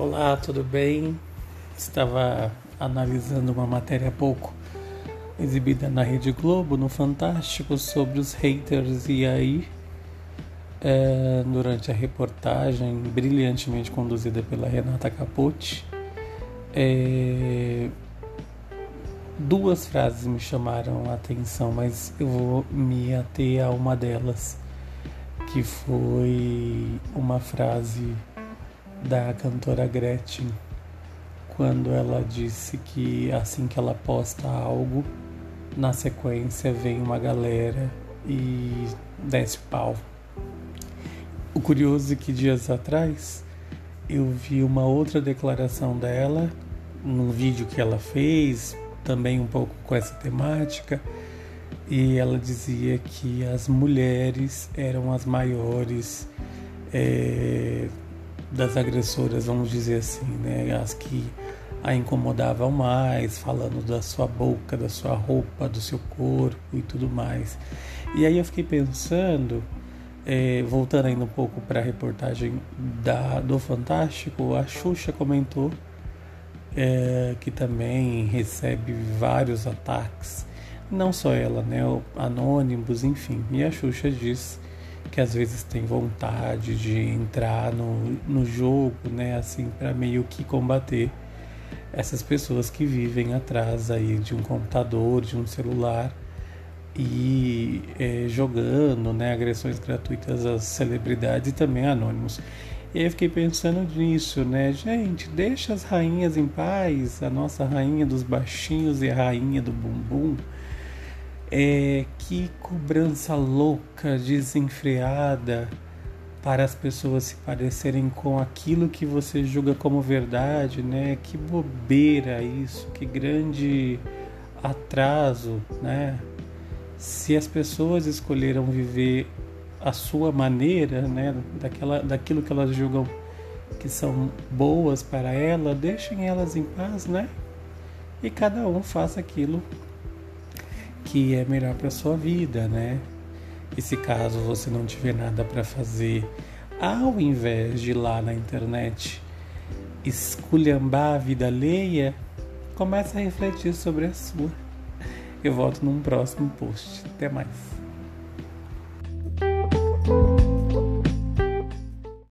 Olá, tudo bem? Estava analisando uma matéria há pouco exibida na Rede Globo, no Fantástico, sobre os haters, e aí, é, durante a reportagem brilhantemente conduzida pela Renata Capucci, é, duas frases me chamaram a atenção, mas eu vou me ater a uma delas, que foi uma frase da cantora Gretchen quando ela disse que assim que ela posta algo, na sequência vem uma galera e desce pau. O curioso é que dias atrás eu vi uma outra declaração dela num vídeo que ela fez, também um pouco com essa temática, e ela dizia que as mulheres eram as maiores é, das agressoras, vamos dizer assim, né? As que a incomodavam mais, falando da sua boca, da sua roupa, do seu corpo e tudo mais. E aí eu fiquei pensando, é, voltando ainda um pouco para a reportagem da, do Fantástico, a Xuxa comentou é, que também recebe vários ataques, não só ela, né? Anônimos, enfim. E a Xuxa diz que às vezes tem vontade de entrar no, no jogo, né, assim, para meio que combater essas pessoas que vivem atrás aí de um computador, de um celular e é, jogando, né, agressões gratuitas às celebridades e também anônimos. E eu fiquei pensando nisso, né? Gente, deixa as rainhas em paz, a nossa rainha dos baixinhos e a rainha do bumbum é, que cobrança louca, desenfreada para as pessoas se parecerem com aquilo que você julga como verdade, né? Que bobeira isso, que grande atraso, né? Se as pessoas escolheram viver a sua maneira, né, daquela, daquilo que elas julgam que são boas para ela, deixem elas em paz, né? E cada um faça aquilo que é melhor para sua vida, né? E se caso você não tiver nada para fazer, ao invés de ir lá na internet esculhambar a vida alheia, comece a refletir sobre a sua. Eu volto num próximo post. Até mais.